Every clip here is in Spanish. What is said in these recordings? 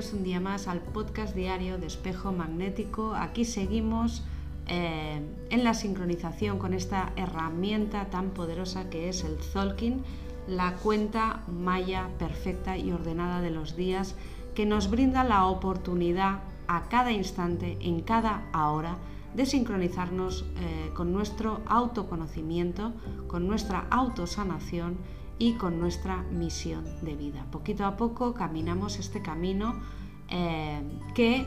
un día más al podcast diario de espejo magnético. Aquí seguimos eh, en la sincronización con esta herramienta tan poderosa que es el Zolkin, la cuenta maya perfecta y ordenada de los días que nos brinda la oportunidad a cada instante, en cada hora, de sincronizarnos eh, con nuestro autoconocimiento, con nuestra autosanación y con nuestra misión de vida. Poquito a poco caminamos este camino eh, que,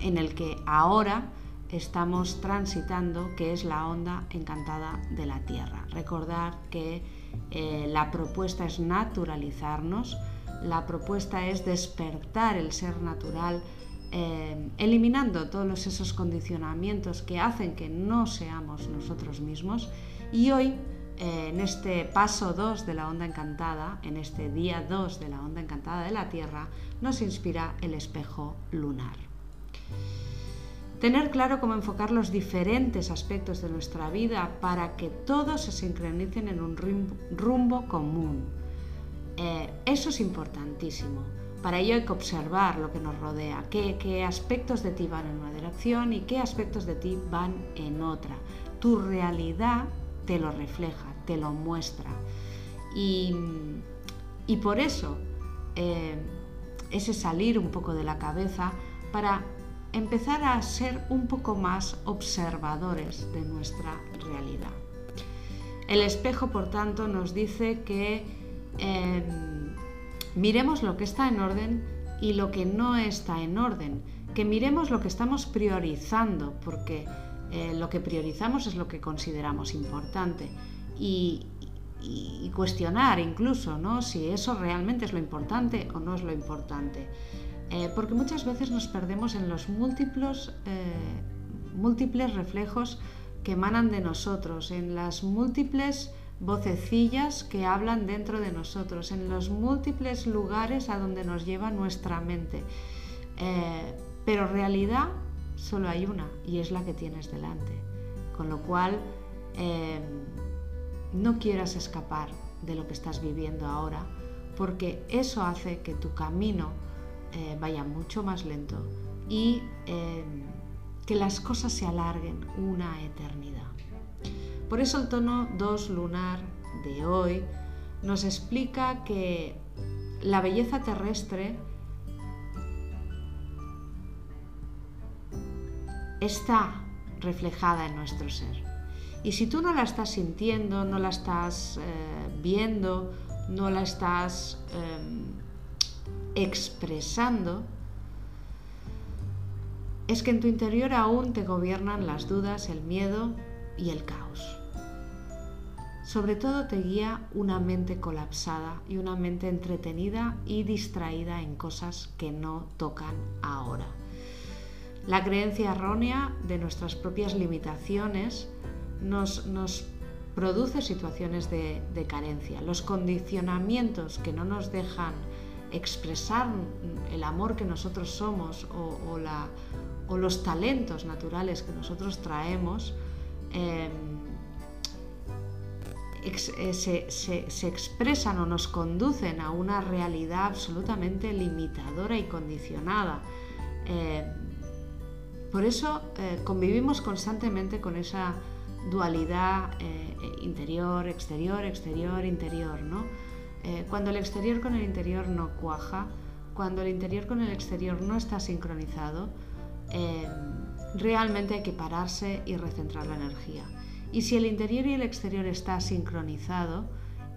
en el que ahora estamos transitando, que es la onda encantada de la Tierra. Recordar que eh, la propuesta es naturalizarnos, la propuesta es despertar el ser natural, eh, eliminando todos esos condicionamientos que hacen que no seamos nosotros mismos. Y hoy en este paso 2 de la onda encantada, en este día 2 de la onda encantada de la Tierra, nos inspira el espejo lunar. Tener claro cómo enfocar los diferentes aspectos de nuestra vida para que todos se sincronicen en un rumbo común. Eh, eso es importantísimo. Para ello hay que observar lo que nos rodea, qué, qué aspectos de ti van en una dirección y qué aspectos de ti van en otra. Tu realidad te lo refleja, te lo muestra. Y, por eso eh, ese salir un poco de la cabeza para empezar a ser un poco más observadores de nuestra realidad. El espejo, por tanto, nos dice que em, miremos lo que está en orden y lo que no está en orden, que miremos lo que estamos priorizando, porque eh, lo que priorizamos es lo que consideramos importante y, cuestionar incluso ¿no? si eso realmente es lo importante o no es lo importante. Eh, porque muchas veces nos perdemos en los múltiples, eh, múltiples reflejos que emanan de nosotros, en las múltiples vocecillas que hablan dentro de nosotros, en los múltiples lugares a donde nos lleva nuestra mente. pero realidad solo hay una y es la que tienes delante. Con lo cual, em, no quieras escapar de lo que estás viviendo ahora, porque eso hace que tu camino eh, vaya mucho más lento y em, que las cosas se alarguen una eternidad. Por eso el tono 2 lunar de hoy nos explica que la belleza terrestre está reflejada en nuestro ser. Y si tú no la estás sintiendo, no la estás eh, viendo, no la estás em, expresando, es que en tu interior aún te gobiernan las dudas, el miedo y el caos. Sobre todo te guía una mente colapsada y una mente entretenida y distraída en cosas que no tocan ahora. La creencia errónea de nuestras propias limitaciones nos, produce situaciones de, carencia. Los condicionamientos que no nos dejan expresar el amor que nosotros somos o, los talentos naturales que nosotros traemos, em, eh, se, expresan o nos conducen a una realidad absolutamente limitadora y condicionada. Em, por eso eh, convivimos constantemente con esa dualidad eh, interior, exterior, exterior, interior. ¿no? Eh, cuando el exterior con el interior no cuaja, cuando el interior con el exterior no está sincronizado, realmente hay que pararse y recentrar la energía. Y si el interior y el exterior está sincronizado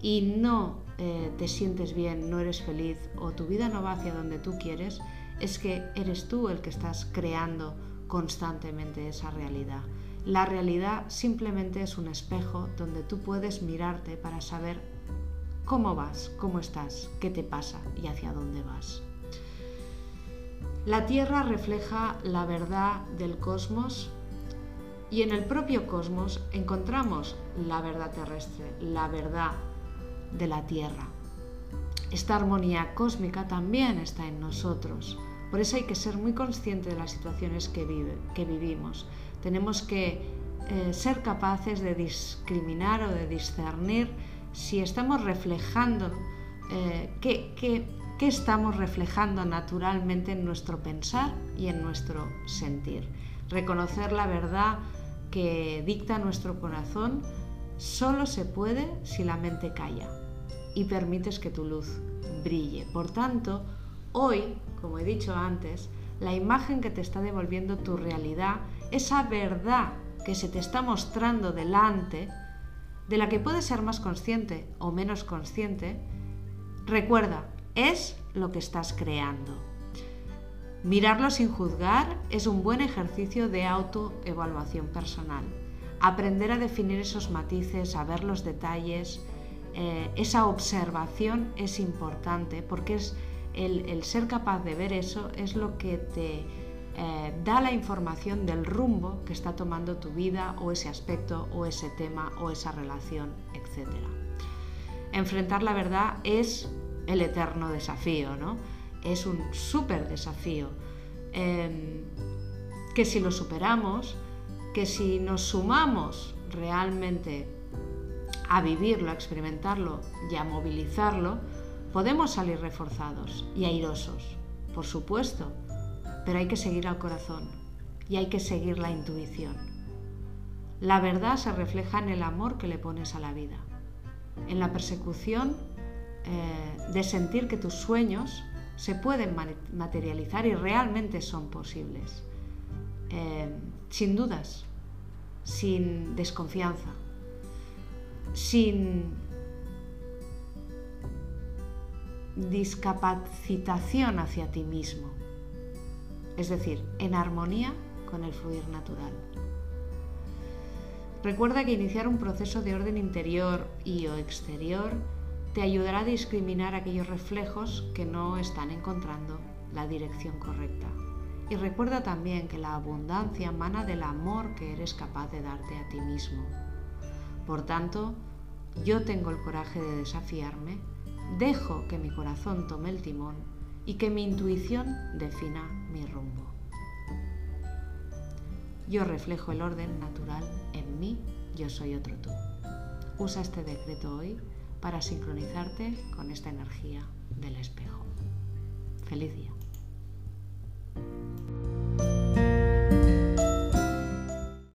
y no te sientes bien, no eres feliz o tu vida no va hacia donde tú quieres, es que eres tú el que estás creando constantemente esa realidad. La realidad simplemente es un espejo donde tú puedes mirarte para saber cómo vas, cómo estás, qué te pasa y hacia dónde vas. La Tierra refleja la verdad del cosmos y en el propio cosmos encontramos la verdad terrestre, la verdad de la Tierra. Esta armonía cósmica también está en nosotros. Por eso hay que ser muy consciente de las situaciones que, vivimos. Tenemos que eh, ser capaces de discriminar o de discernir si estamos reflejando eh, qué, qué estamos reflejando naturalmente en nuestro pensar y en nuestro sentir. Reconocer la verdad que dicta nuestro corazón solo se puede si la mente calla y permites que tu luz brille. Por tanto, hoy, como he dicho antes, la imagen que te está devolviendo tu realidad, esa verdad que se te está mostrando delante, de la que puedes ser más consciente o menos consciente, recuerda, es lo que estás creando. Mirarlo sin juzgar es un buen ejercicio de autoevaluación personal. Aprender a definir esos matices, a ver los detalles, eh, esa observación es importante porque es el, ser capaz de ver eso es lo que te eh, da la información del rumbo que está tomando tu vida o ese aspecto o ese tema o esa relación, etc. Enfrentar la verdad es el eterno desafío, ¿no? Es un súper desafío. Em, que si lo superamos, que si nos sumamos realmente a vivirlo, a experimentarlo y a movilizarlo, podemos salir reforzados y airosos, por supuesto, pero hay que seguir al corazón y hay que seguir la intuición. La verdad se refleja en el amor que le pones a la vida, en la persecución eh, de sentir que tus sueños se pueden materializar y realmente son posibles, eh, sin dudas, sin desconfianza, sin discapacitación hacia ti mismo, es decir, en armonía con el fluir natural. Recuerda que iniciar un proceso de orden interior y o exterior te ayudará a discriminar aquellos reflejos que no están encontrando la dirección correcta. Y recuerda también que la abundancia emana del amor que eres capaz de darte a ti mismo. Por tanto, yo tengo el coraje de desafiarme, dejo que mi corazón tome el timón y que mi intuición defina mi rumbo. Yo reflejo el orden natural en mí, yo soy otro tú. Usa este decreto hoy para sincronizarte con esta energía del espejo. Feliz día.